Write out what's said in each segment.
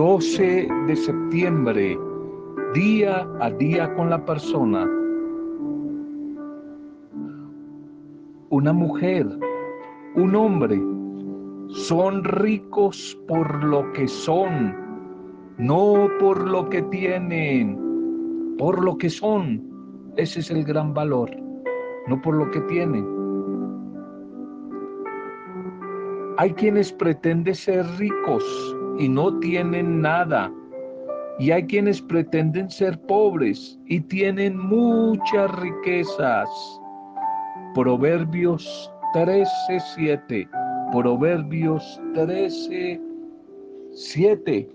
12 de septiembre, día a día con la persona. Una mujer, un hombre, son ricos por lo que son, no por lo que tienen, por lo que son. Ese es el gran valor, no por lo que tienen. Hay quienes pretenden ser ricos y no tienen nada. Y hay quienes pretenden ser pobres y tienen muchas riquezas. Proverbios 13:7. Proverbios 13:7.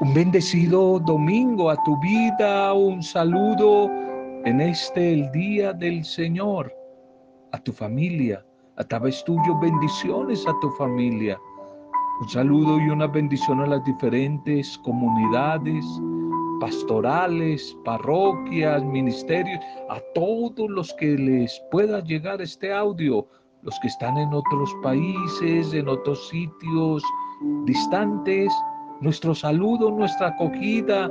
Un bendecido domingo a tu vida, un saludo en este el día del Señor, a tu familia, a través tuyo bendiciones a tu familia. Un saludo y una bendición a las diferentes comunidades pastorales, parroquias, ministerios, a todos los que les pueda llegar este audio, los que están en otros países, en otros sitios distantes, nuestro saludo, nuestra acogida,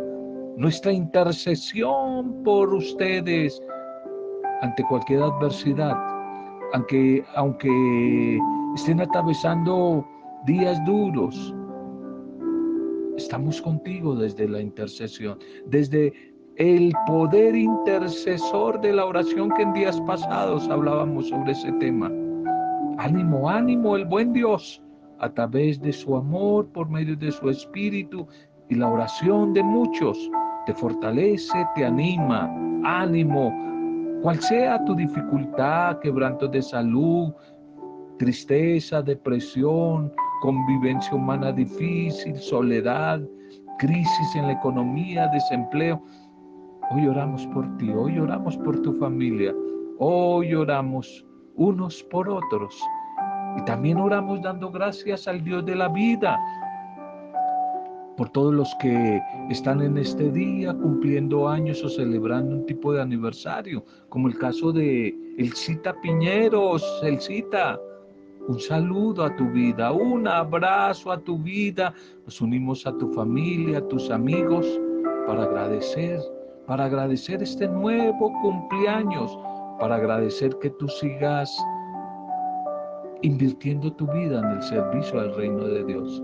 nuestra intercesión por ustedes ante cualquier adversidad aunque, aunque estén atravesando días duros, estamos contigo desde la intercesión, desde el poder intercesor de la oración que en días pasados hablábamos sobre ese tema. Ánimo, ánimo, el buen Dios, a través de su amor, por medio de su espíritu y la oración de muchos, te fortalece, te anima, ánimo, cual sea tu dificultad, quebranto de salud, tristeza, depresión, convivencia humana difícil, soledad, crisis en la economía, desempleo. Hoy oramos por ti, hoy oramos por tu familia, hoy oramos unos por otros. Y también oramos dando gracias al Dios de la vida por todos los que están en este día cumpliendo años o celebrando un tipo de aniversario, como el caso de el Cita Piñeros, el Cita. Un saludo a tu vida, un abrazo a tu vida. Nos unimos a tu familia, a tus amigos, para agradecer, para agradecer este nuevo cumpleaños, para agradecer que tú sigas invirtiendo tu vida en el servicio al reino de Dios.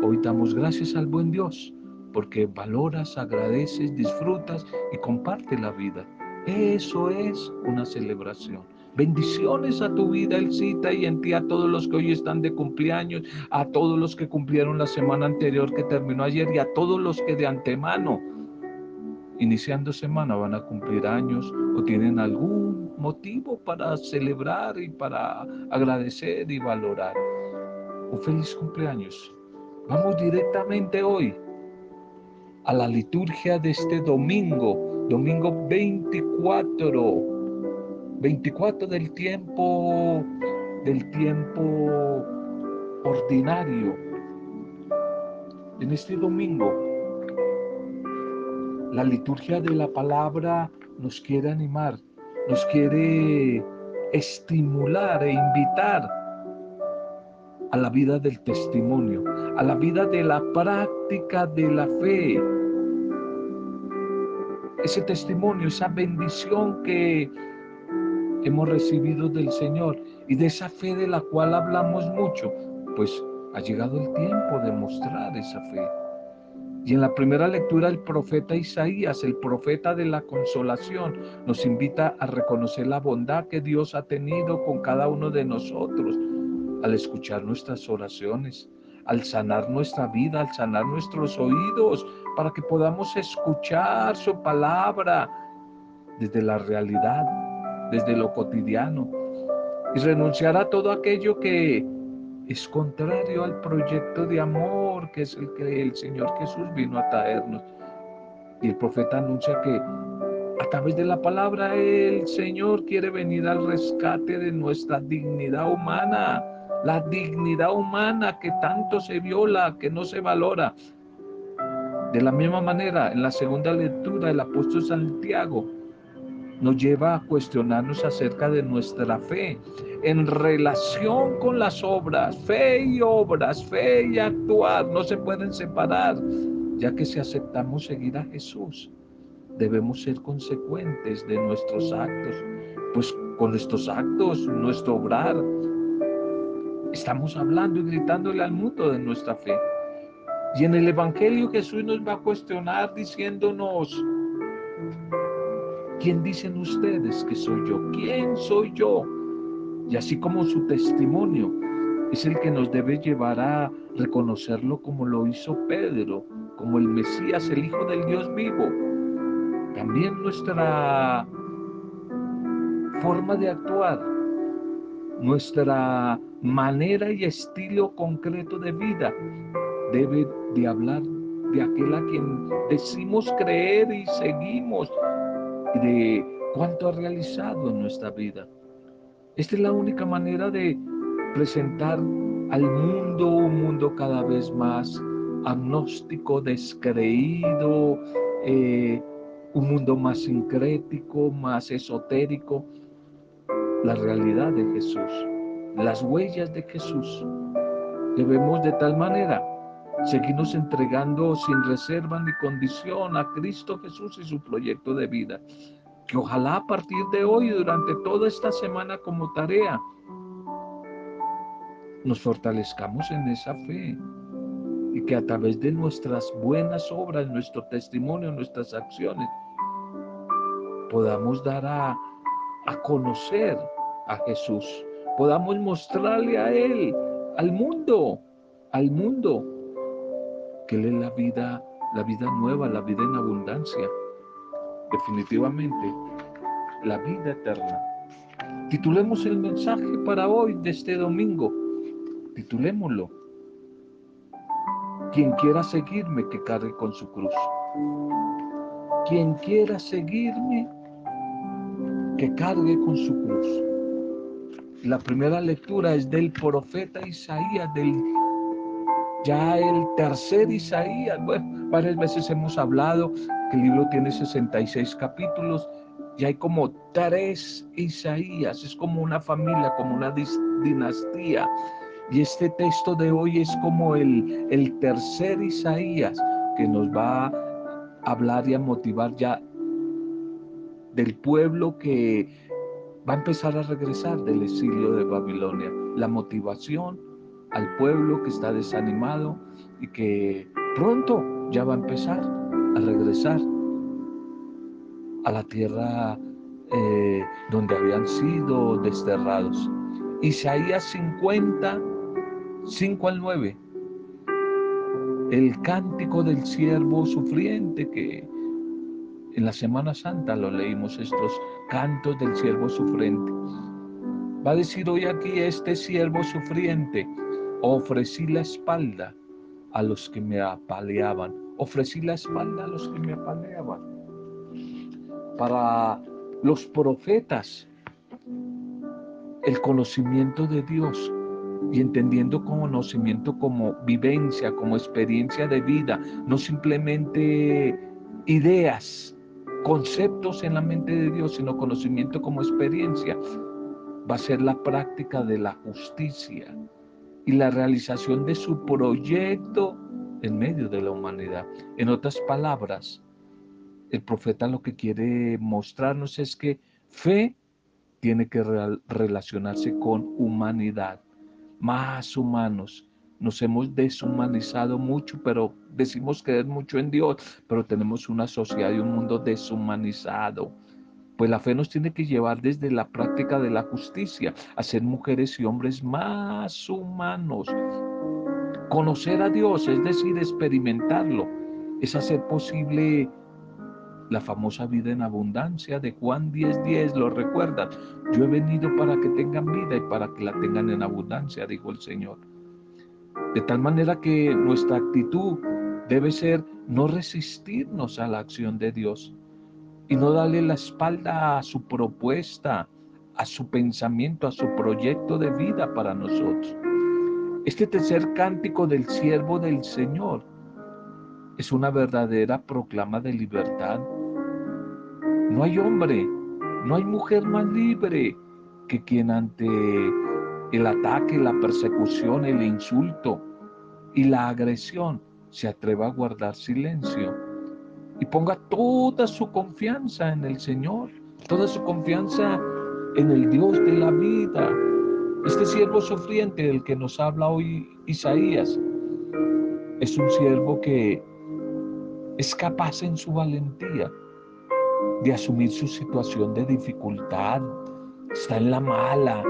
Hoy damos gracias al buen Dios porque valoras, agradeces, disfrutas y comparte la vida. Eso es una celebración. Bendiciones a tu vida, El Cita, y en ti a todos los que hoy están de cumpleaños, a todos los que cumplieron la semana anterior que terminó ayer y a todos los que de antemano, iniciando semana, van a cumplir años o tienen algún motivo para celebrar y para agradecer y valorar. Un feliz cumpleaños. Vamos directamente hoy a la liturgia de este domingo, domingo 24, 24 del tiempo, del tiempo ordinario. En este domingo, la liturgia de la palabra nos quiere animar, nos quiere estimular e invitar a la vida del testimonio, a la vida de la práctica de la fe. Ese testimonio, esa bendición que hemos recibido del Señor y de esa fe de la cual hablamos mucho, pues ha llegado el tiempo de mostrar esa fe. Y en la primera lectura el profeta Isaías, el profeta de la consolación, nos invita a reconocer la bondad que Dios ha tenido con cada uno de nosotros, al escuchar nuestras oraciones, al sanar nuestra vida, al sanar nuestros oídos, para que podamos escuchar su palabra desde la realidad, desde lo cotidiano, y renunciar a todo aquello que es contrario al proyecto de amor que es el que el Señor Jesús vino a traernos. Y el profeta anuncia que a través de la palabra el Señor quiere venir al rescate de nuestra dignidad humana la dignidad humana que tanto se viola, que no se valora. De la misma manera, en la segunda lectura, el apóstol Santiago nos lleva a cuestionarnos acerca de nuestra fe en relación con las obras. Fe y obras, fe y actuar no se pueden separar, ya que si aceptamos seguir a Jesús, debemos ser consecuentes de nuestros actos, pues con nuestros actos, nuestro obrar, estamos hablando y gritándole al mundo de nuestra fe. Y en el Evangelio Jesús nos va a cuestionar diciéndonos, ¿quién dicen ustedes que soy yo? ¿Quién soy yo? Y así como su testimonio es el que nos debe llevar a reconocerlo como lo hizo Pedro, como el Mesías, el Hijo del Dios vivo. También nuestra forma de actuar, nuestra manera y estilo concreto de vida debe de hablar de aquel a quien decimos creer y seguimos de cuánto ha realizado en nuestra vida. Esta es la única manera de presentar al mundo un mundo cada vez más agnóstico, descreído, eh, un mundo más sincrético, más esotérico, la realidad de Jesús, las huellas de Jesús. Debemos de tal manera seguirnos entregando sin reserva ni condición a Cristo Jesús y su proyecto de vida. Que ojalá a partir de hoy, durante toda esta semana como tarea, nos fortalezcamos en esa fe y que a través de nuestras buenas obras, nuestro testimonio, nuestras acciones, podamos dar a, a conocer a Jesús, podamos mostrarle a Él, al mundo, al mundo, que Él es la vida, la vida nueva, la vida en abundancia. Definitivamente, la vida eterna. Titulemos el mensaje para hoy de este domingo. Titulémoslo. Quien quiera seguirme, que cargue con su cruz. Quien quiera seguirme, que cargue con su cruz. La primera lectura es del profeta Isaías, del ya el tercer Isaías. Bueno, varias veces hemos hablado que el libro tiene 66 capítulos y hay como tres Isaías, es como una familia, como una dinastía. Y este texto de hoy es como el, el tercer Isaías que nos va a hablar y a motivar ya del pueblo que va a empezar a regresar del exilio de Babilonia. La motivación al pueblo que está desanimado y que pronto ya va a empezar a regresar a la tierra eh, donde habían sido desterrados. Isaías 50, 5 al 9. El cántico del siervo sufriente que en la Semana Santa lo leímos estos cantos del siervo sufriente. Va a decir hoy aquí este siervo sufriente Ofrecí la espalda a los que me apaleaban. Ofrecí la espalda a los que me apaleaban. Para los profetas, el conocimiento de Dios y entendiendo conocimiento como vivencia, como experiencia de vida, no simplemente ideas, conceptos en la mente de Dios, sino conocimiento como experiencia, va a ser la práctica de la justicia, y la realización de su proyecto en medio de la humanidad. En otras palabras, el profeta lo que quiere mostrarnos es que fe tiene que relacionarse con humanidad, más humanos. Nos hemos deshumanizado mucho, pero decimos creer mucho en Dios, pero tenemos una sociedad y un mundo deshumanizado pues la fe nos tiene que llevar desde la práctica de la justicia a ser mujeres y hombres más humanos. Conocer a Dios, es decir, experimentarlo, es hacer posible la famosa vida en abundancia de Juan 10:10, 10, lo recuerdan. Yo he venido para que tengan vida y para que la tengan en abundancia, dijo el Señor. De tal manera que nuestra actitud debe ser no resistirnos a la acción de Dios, y no darle la espalda a su propuesta, a su pensamiento, a su proyecto de vida para nosotros. Este tercer cántico del siervo del Señor es una verdadera proclama de libertad. No hay hombre No hay mujer más libre que quien ante el ataque, la persecución, el insulto y la agresión se atreva a guardar silencio y ponga toda su confianza en el Señor, toda su confianza en el Dios de la vida. Este siervo sufriente del que nos habla hoy Isaías es un siervo que es capaz en su valentía de asumir su situación de dificultad. Está en la mala,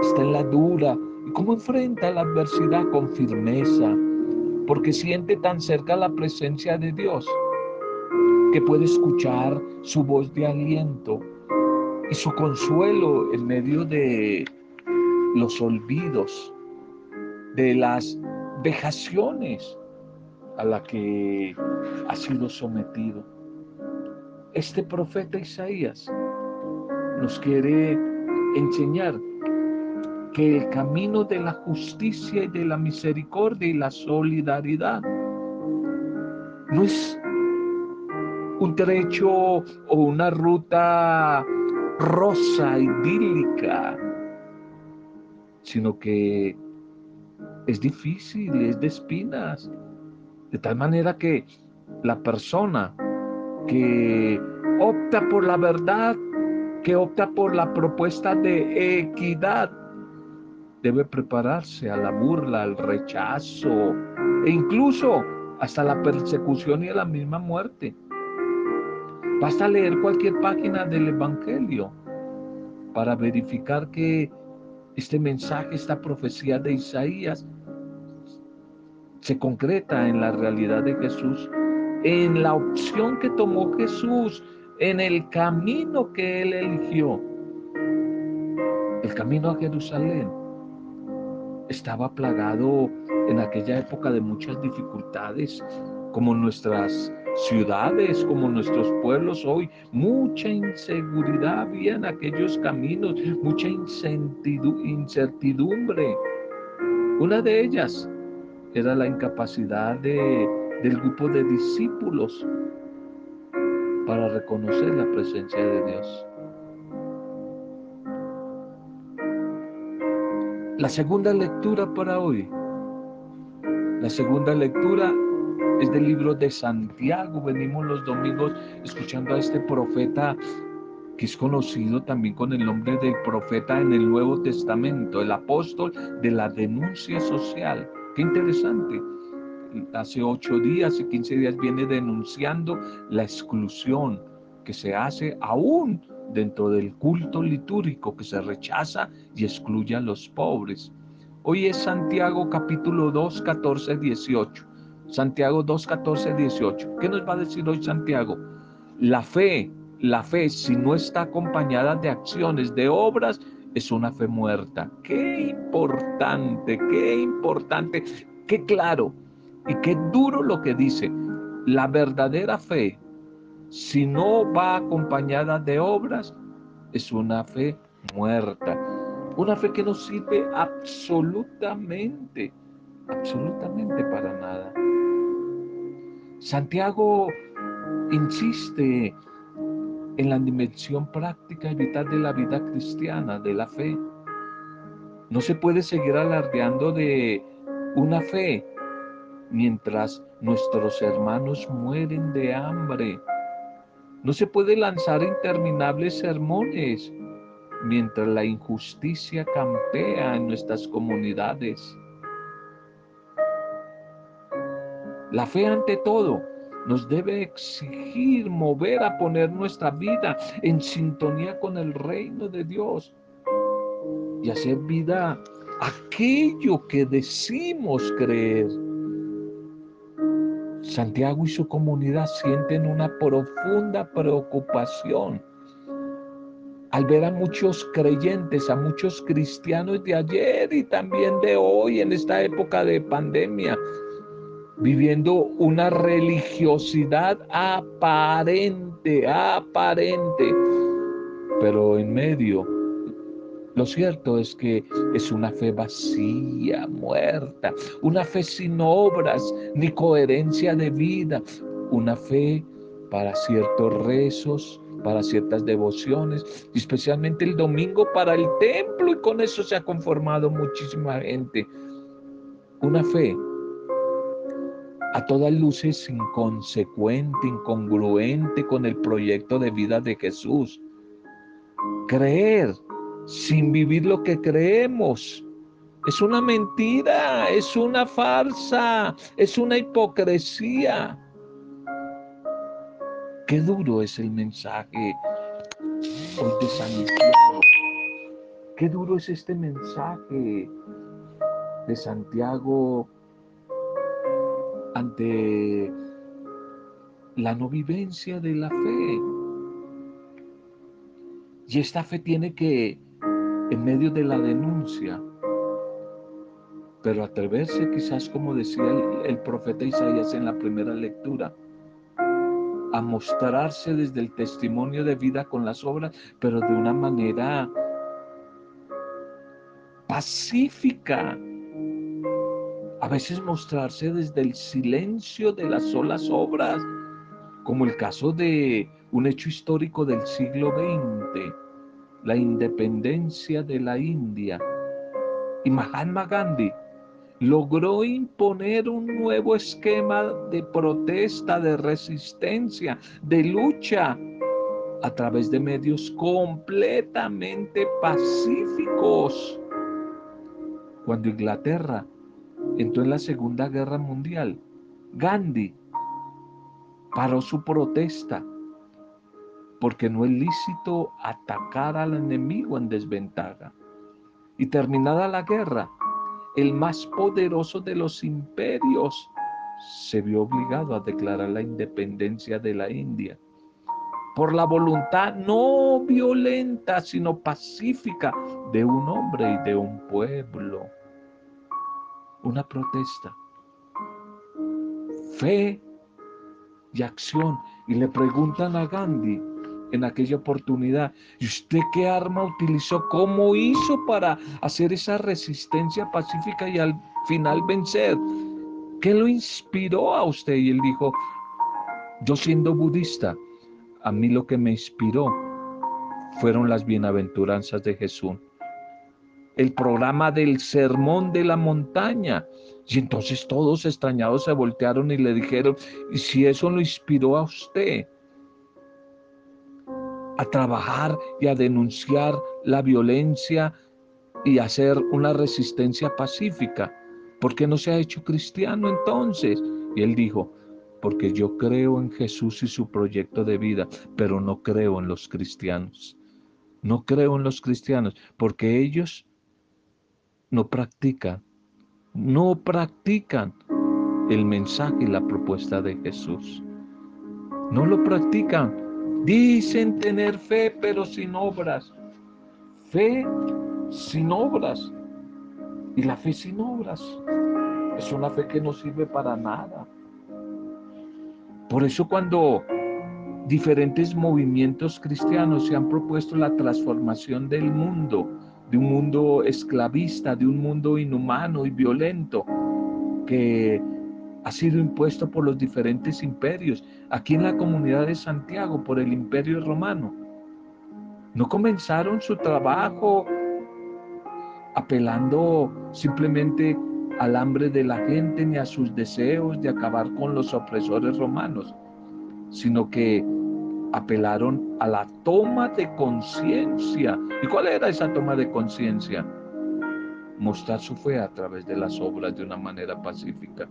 está en la dura. ¿Y cómo enfrenta la adversidad con firmeza? Porque siente tan cerca la presencia de Dios que puede escuchar su voz de aliento y su consuelo en medio de los olvidos, de las vejaciones a la que ha sido sometido. Este profeta Isaías nos quiere enseñar que el camino de la justicia y de la misericordia y la solidaridad no es un trecho o una ruta rosa, idílica, sino que es difícil, es de espinas, de tal manera que la persona que opta por la verdad, que opta por la propuesta de equidad, debe prepararse a la burla, al rechazo e incluso hasta la persecución y a la misma muerte. Basta leer cualquier página del Evangelio para verificar que este mensaje, esta profecía de Isaías, se concreta en la realidad de Jesús, en la opción que tomó Jesús, en el camino que él eligió. El camino a Jerusalén estaba plagado en aquella época de muchas dificultades, como nuestras ciudades, como nuestros pueblos hoy. Mucha inseguridad había en aquellos caminos, mucha incertidumbre. Una de ellas era la incapacidad de, del grupo de discípulos para reconocer la presencia de Dios. La segunda lectura para hoy. La segunda lectura es del libro de Santiago. Venimos los domingos escuchando a este profeta que es conocido también con el nombre del profeta en el Nuevo Testamento, el apóstol de la denuncia social. Qué interesante. Hace ocho días y quince días viene denunciando la exclusión que se hace aún dentro del culto litúrgico, que se rechaza y excluye a los pobres. Hoy es Santiago capítulo 2, 14, 18. Santiago 2, 14, 18. ¿Qué nos va a decir hoy Santiago? La fe, la fe, si no está acompañada de acciones, de obras, es una fe muerta. Qué importante, qué importante, qué claro y qué duro lo que dice. La verdadera fe, si no va acompañada de obras, es una fe muerta. Una fe que no sirve absolutamente, absolutamente para nada. Santiago insiste en la dimensión práctica y vital de la vida cristiana, de la fe. No se puede seguir alardeando de una fe mientras nuestros hermanos mueren de hambre. No se puede lanzar interminables sermones mientras la injusticia campea en nuestras comunidades. La fe ante todo nos debe exigir mover a poner nuestra vida en sintonía con el reino de Dios y hacer vida aquello que decimos creer. Santiago y su comunidad sienten una profunda preocupación al ver a muchos creyentes, a muchos cristianos de ayer y también de hoy en esta época de pandemia, viviendo una religiosidad aparente, aparente, pero en medio. Lo cierto es que es una fe vacía, muerta, una fe sin obras ni coherencia de vida, una fe para ciertos rezos, para ciertas devociones, especialmente el domingo para el templo, y con eso se ha conformado muchísima gente. Una fe a todas luces inconsecuente, incongruente con el proyecto de vida de Jesús. Creer sin vivir lo que creemos. Es una mentira, es una farsa, es una hipocresía. Qué duro es el mensaje hoy de Santiago. Qué duro es este mensaje de Santiago ante la no vivencia de la fe. Y esta fe tiene que, en medio de la denuncia, pero atreverse quizás como decía el, profeta Isaías en la primera lectura, a mostrarse desde el testimonio de vida con las obras, pero de una manera pacífica. A veces mostrarse desde el silencio de las solas obras, como el caso de un hecho histórico del siglo XX, la independencia de la India. Y Mahatma Gandhi logró imponer un nuevo esquema de protesta, de resistencia, de lucha a través de medios completamente pacíficos. Cuando Inglaterra entró en la Segunda Guerra Mundial, Gandhi paró su protesta porque no es lícito atacar al enemigo en desventaja. Y terminada la guerra, el más poderoso de los imperios, se vio obligado a declarar la independencia de la India por la voluntad no violenta, sino pacífica de un hombre y de un pueblo. Una protesta. Fe y acción. Y le preguntan a Gandhi, en aquella oportunidad. ¿Y usted qué arma utilizó? ¿Cómo hizo para hacer esa resistencia pacífica y al final vencer? ¿Qué lo inspiró a usted? Y él dijo, yo siendo budista, a mí lo que me inspiró fueron las bienaventuranzas de Jesús. El programa del sermón de la montaña. Y entonces todos extrañados se voltearon y le dijeron, ¿y si eso lo inspiró a usted? A trabajar y a denunciar la violencia y hacer una resistencia pacífica. ¿Por qué no se ha hecho cristiano entonces? Y él dijo, porque yo creo en Jesús y su proyecto de vida, pero no creo en los cristianos. No creo en los cristianos, porque ellos no practican, no practican el mensaje y la propuesta de Jesús. No lo practican Dicen tener fe, pero sin obras. Fe sin obras. Y la fe sin obras es una fe que no sirve para nada. Por eso cuando diferentes movimientos cristianos se han propuesto la transformación del mundo, de un mundo esclavista, de un mundo inhumano y violento, que ha sido impuesto por los diferentes imperios, aquí en la comunidad de Santiago por el imperio romano. No comenzaron su trabajo apelando simplemente al hambre de la gente ni a sus deseos de acabar con los opresores romanos, sino que apelaron a la toma de conciencia. ¿Y cuál era esa toma de conciencia? Mostrar su fe a través de las obras de una manera pacífica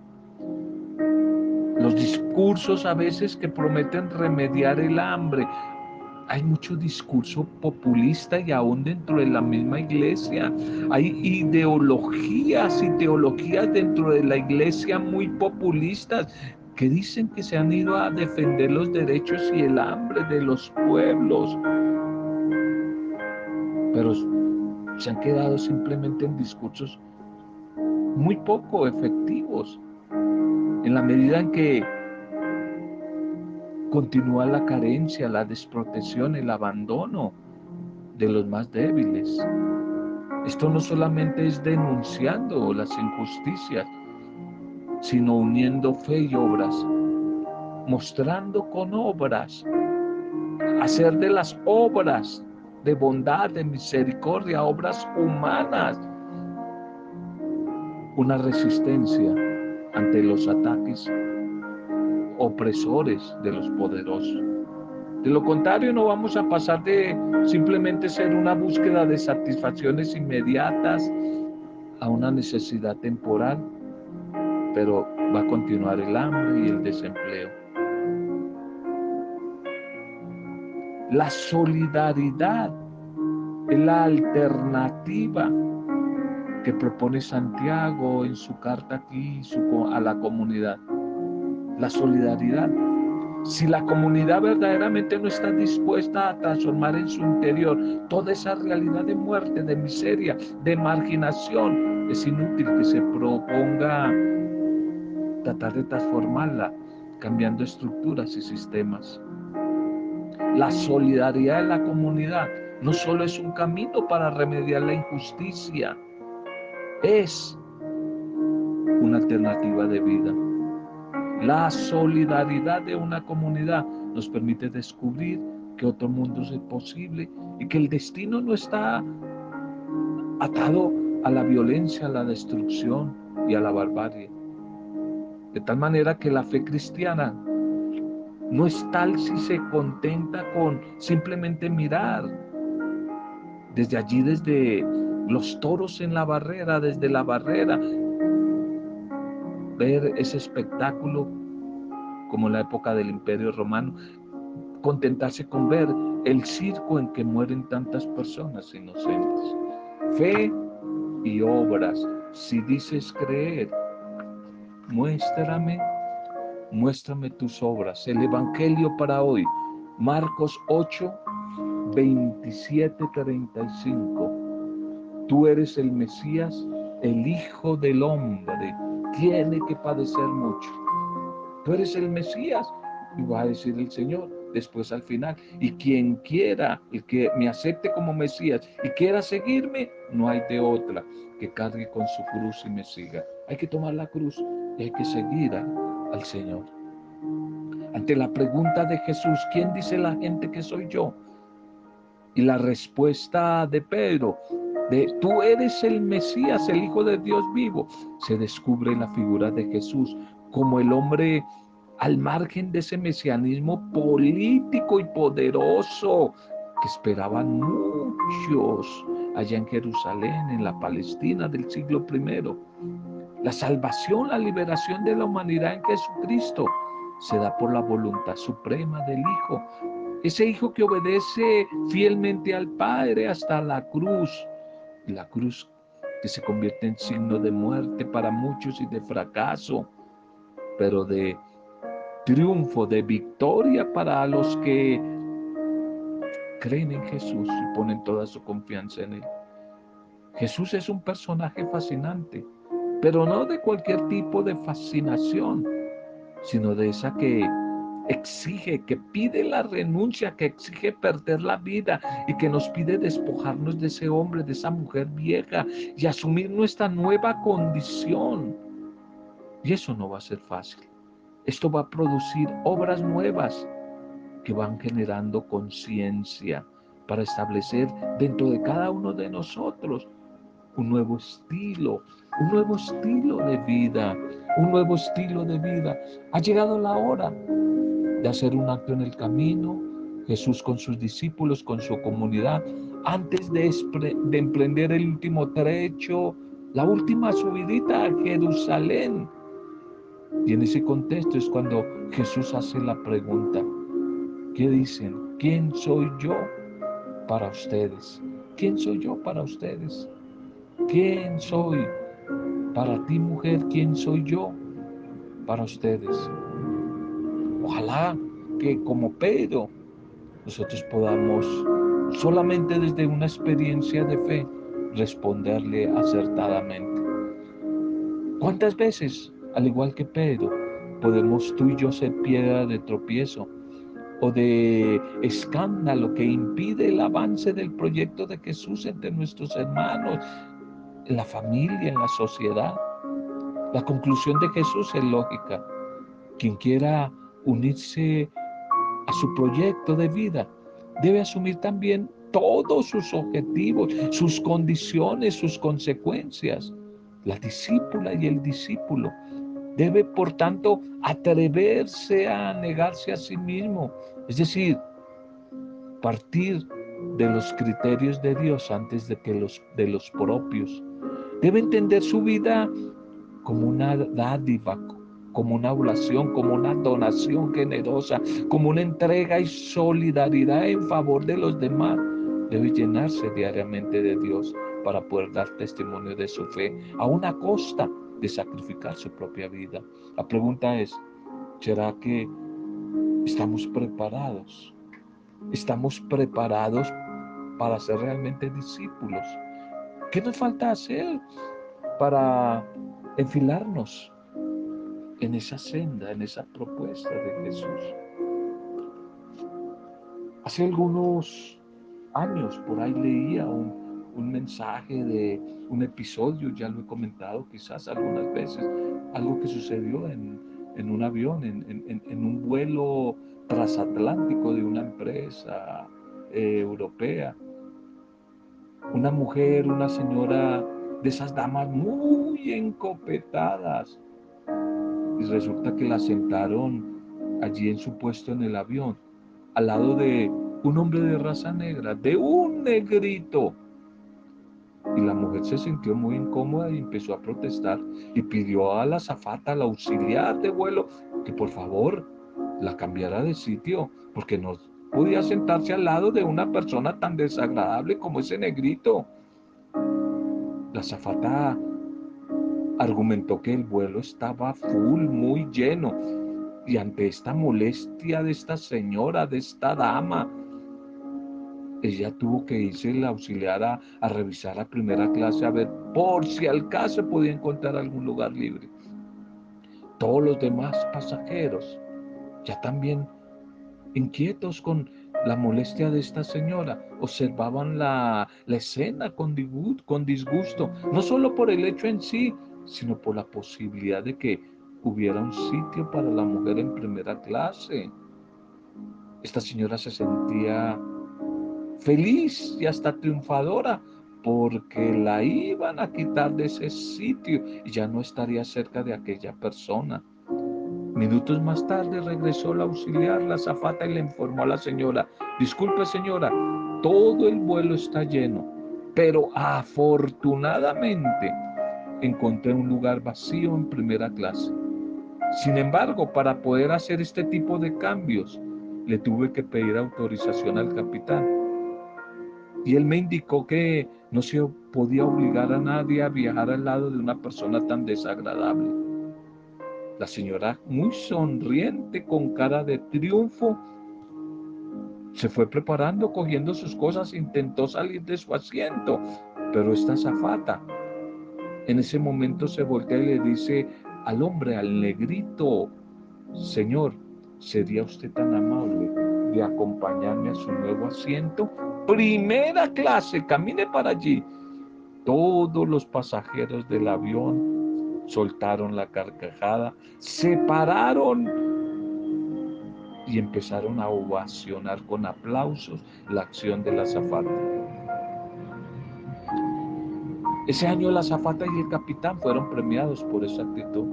los discursos a veces que prometen remediar el hambre. Hay mucho discurso populista y aún dentro de la misma iglesia. Hay ideologías y teologías dentro de la iglesia muy populistas que dicen que se han ido a defender los derechos y el hambre de los pueblos. Pero se han quedado simplemente en discursos muy poco efectivos en la medida en que continúa la carencia, la desprotección, el abandono de los más débiles. Esto no solamente es denunciando las injusticias, sino uniendo fe y obras, mostrando con obras hacer de las obras de bondad, de misericordia, obras humanas, una resistencia ante los ataques opresores de los poderosos. De lo contrario, no vamos a pasar de simplemente ser una búsqueda de satisfacciones inmediatas a una necesidad temporal, pero va a continuar el hambre y el desempleo. La solidaridad es la alternativa que propone Santiago en su carta aquí a la comunidad. La solidaridad. Si la comunidad verdaderamente no está dispuesta a transformar en su interior toda esa realidad de muerte, de miseria, de marginación, es inútil que se proponga tratar de transformarla, cambiando estructuras y sistemas. La solidaridad de la comunidad no solo es un camino para remediar la injusticia, es una alternativa de vida. La solidaridad de una comunidad nos permite descubrir que otro mundo es posible y que el destino no está atado a la violencia, a la destrucción y a la barbarie. De tal manera que la fe cristiana no es tal si se contenta con simplemente mirar desde allí, desde los toros en la barrera, desde la barrera, ver ese espectáculo como la época del Imperio Romano, contentarse con ver el circo en que mueren tantas personas inocentes. Fe y obras. Si dices creer, muéstrame muéstrame tus obras. El Evangelio para hoy, Marcos 8, 27, 35. Tú eres el Mesías, el Hijo del Hombre. Tiene que padecer mucho. Tú eres el Mesías. Y va a decir el Señor después al final. Y quien quiera, el que me acepte como Mesías y quiera seguirme, no hay de otra que cargue con su cruz y me siga. Hay que tomar la cruz y hay que seguir al Señor. Ante la pregunta de Jesús, ¿quién dice la gente que soy yo? Y la respuesta de Pedro, de tú eres el Mesías, el Hijo de Dios vivo, se descubre la figura de Jesús como el hombre al margen de ese mesianismo político y poderoso que esperaban muchos allá en Jerusalén, en la Palestina del siglo I. La salvación, la liberación de la humanidad en Jesucristo se da por la voluntad suprema del Hijo. Ese Hijo que obedece fielmente al Padre hasta la cruz. La cruz que se convierte en signo de muerte para muchos y de fracaso, pero de triunfo, de victoria para los que creen en Jesús y ponen toda su confianza en Él. Jesús es un personaje fascinante pero no de cualquier tipo de fascinación, sino de esa que exige, que pide la renuncia, que exige perder la vida y que nos pide despojarnos de ese hombre, de esa mujer vieja y asumir nuestra nueva condición. Y eso no va a ser fácil. Esto va a producir obras nuevas que van generando conciencia para establecer dentro de cada uno de nosotros un nuevo estilo, un nuevo estilo de vida, un nuevo estilo de vida. Ha llegado la hora hacer un acto en el camino, Jesús con sus discípulos, con su comunidad, antes de, de emprender el último trecho, la última subidita a Jerusalén. Y en ese contexto es cuando Jesús hace la pregunta, ¿qué dicen? ¿Quién soy yo para ustedes? ¿Quién soy yo para ustedes? ¿Quién soy? Para ti, mujer, ¿quién soy yo? Para ustedes. Ojalá que como Pedro nosotros podamos solamente desde una experiencia de fe responderle acertadamente. ¿Cuántas veces, al igual que Pedro, podemos tú y yo ser piedra de tropiezo o de escándalo que impide el avance del proyecto de Jesús entre nuestros hermanos, en la familia, en la sociedad. La conclusión de Jesús es lógica. Quien quiera unirse a su proyecto de vida debe asumir también todos sus objetivos, sus condiciones, sus consecuencias. La discípula y el discípulo debe, por tanto, atreverse a negarse a sí mismo, es decir, partir de los criterios de Dios antes de que los de los propios. Debe entender su vida como una dádiva, como una oración, como una donación generosa, como una entrega y solidaridad en favor de los demás. Debe llenarse diariamente de Dios para poder dar testimonio de su fe a una costa de sacrificar su propia vida. La pregunta es, ¿será que estamos preparados? ¿Estamos preparados para ser realmente discípulos? ¿Qué nos falta hacer para enfilarnos en esa senda, en esa propuesta de Jesús? Hace algunos años por ahí leía un, mensaje de un episodio, ya lo he comentado quizás algunas veces, algo que sucedió en, un avión, en, un vuelo transatlántico de una empresa eh, europea. Una mujer, una señora de esas damas muy encopetadas. Y resulta que la sentaron allí en su puesto en el avión, al lado de un hombre de raza negra, de un negrito. Y la mujer se sintió muy incómoda y empezó a protestar y pidió a la zafata, al auxiliar de vuelo, que por favor la cambiara de sitio, porque no podía sentarse al lado de una persona tan desagradable como ese negrito. La zafata argumentó que el vuelo estaba full, muy lleno, y ante esta molestia de esta señora, de esta dama, ella tuvo que irse la auxiliar a, revisar la primera clase a ver por si al caso podía encontrar algún lugar libre. Todos los demás pasajeros ya también inquietos con la molestia de esta señora, observaban la, escena con, con disgusto, no solo por el hecho en sí, sino por la posibilidad de que hubiera un sitio para la mujer en primera clase. Esta señora se sentía feliz y hasta triunfadora porque la iban a quitar de ese sitio y ya no estaría cerca de aquella persona. Minutos más tarde regresó la auxiliar, la zafata, y le informó a la señora, disculpe señora, todo el vuelo está lleno, pero afortunadamente encontré un lugar vacío en primera clase. Sin embargo, para poder hacer este tipo de cambios, le tuve que pedir autorización al capitán. Y él me indicó que no se podía obligar a nadie a viajar al lado de una persona tan desagradable. La señora, muy sonriente, con cara de triunfo, se fue preparando, cogiendo sus cosas, intentó salir de su asiento, pero esta zafata en ese momento se voltea y le dice al hombre, al negrito, Señor, ¿sería usted tan amable de acompañarme a su nuevo asiento? Primera clase, camine para allí. Todos los pasajeros del avión soltaron la carcajada, se pararon y empezaron a ovacionar con aplausos la acción de la zafata. Ese año la zafata y el capitán fueron premiados por esa actitud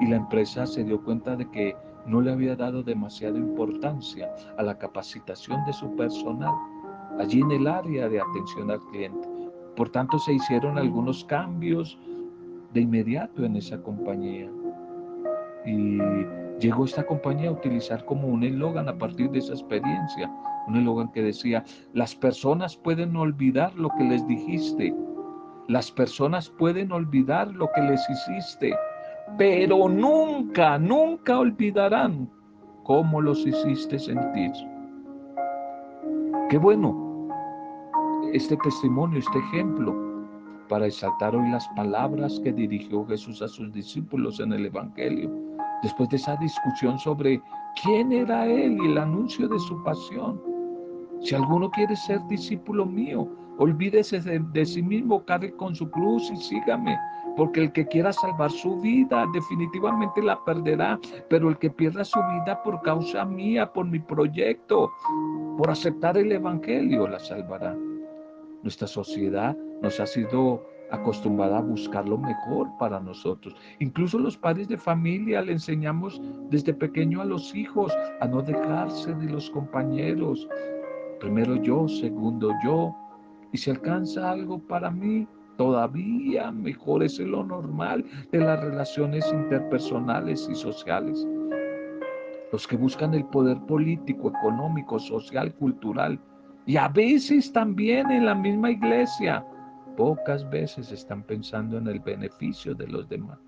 y la empresa se dio cuenta de que no le había dado demasiada importancia a la capacitación de su personal allí en el área de atención al cliente. Por tanto, se hicieron algunos cambios de inmediato en esa compañía. Y llegó esta compañía a utilizar como un eslogan a partir de esa experiencia, un eslogan que decía, las personas pueden olvidar lo que les dijiste, las personas pueden olvidar lo que les hiciste, pero nunca, nunca olvidarán cómo los hiciste sentir. Qué bueno este testimonio, este ejemplo para exaltar hoy las palabras que dirigió Jesús a sus discípulos en el Evangelio, después de esa discusión sobre quién era Él y el anuncio de su pasión. Si alguno quiere ser discípulo mío, Olvídese de, sí mismo, cargue con su cruz y sígame. Porque el que quiera salvar su vida definitivamente la perderá, pero el que pierda su vida por causa mía, por mi proyecto, por aceptar el Evangelio, la salvará. Nuestra sociedad nos ha sido acostumbrada a buscar lo mejor para nosotros. Incluso los padres de familia le enseñamos desde pequeño a los hijos a no dejarse de los compañeros. Primero yo, segundo yo. Y si alcanza algo para mí, todavía mejor es lo normal de las relaciones interpersonales y sociales. Los que buscan el poder político, económico, social, cultural y a veces también en la misma iglesia, pocas veces están pensando en el beneficio de los demás.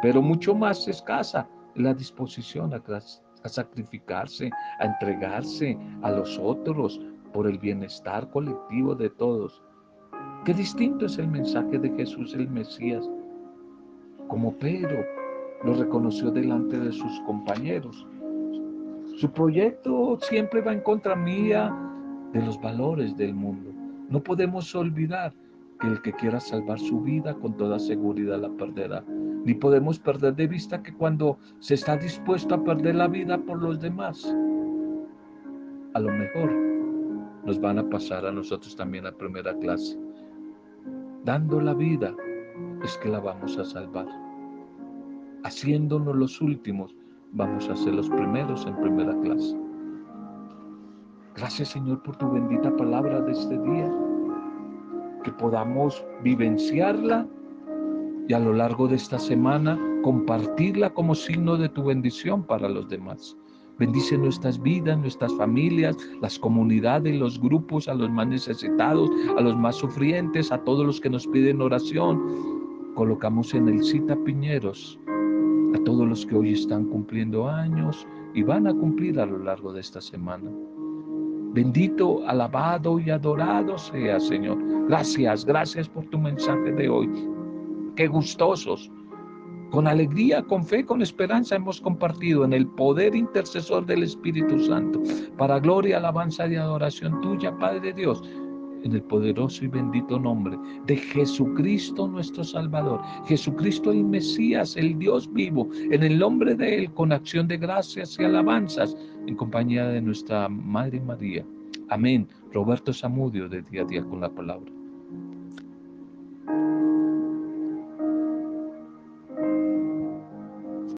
Pero mucho más escasa la disposición a, a sacrificarse, a entregarse a los otros por el bienestar colectivo de todos. Qué distinto es el mensaje de Jesús el Mesías. Como Pedro lo reconoció delante de sus compañeros. Su proyecto siempre va en contra mía de los valores del mundo. No podemos olvidar que el que quiera salvar su vida con toda seguridad la perderá. Ni podemos perder de vista que cuando se está dispuesto a perder la vida por los demás, a lo mejor nos van a pasar a nosotros también a primera clase dando la vida, es que la vamos a salvar. Haciéndonos los últimos, vamos a ser los primeros en primera clase. Gracias Señor por tu bendita palabra de este día, que podamos vivenciarla y a lo largo de esta semana compartirla como signo de tu bendición para los demás. Bendice nuestras vidas, nuestras familias, las comunidades, los grupos, a los más necesitados, a los más sufrientes, a todos los que nos piden oración. Colocamos en el cita Piñeros a todos los que hoy están cumpliendo años y van a cumplir a lo largo de esta semana. Bendito, alabado y adorado sea, Señor. Gracias, gracias por tu mensaje de hoy. Qué gustosos con alegría, con fe, con esperanza hemos compartido en el poder intercesor del Espíritu Santo, para gloria, alabanza y adoración tuya, Padre Dios, en el poderoso y bendito nombre de Jesucristo nuestro Salvador, Jesucristo el Mesías, el Dios vivo, en el nombre de Él, con acción de gracias y alabanzas, en compañía de nuestra Madre María. Amén. Roberto Zamudio de día a día con la palabra.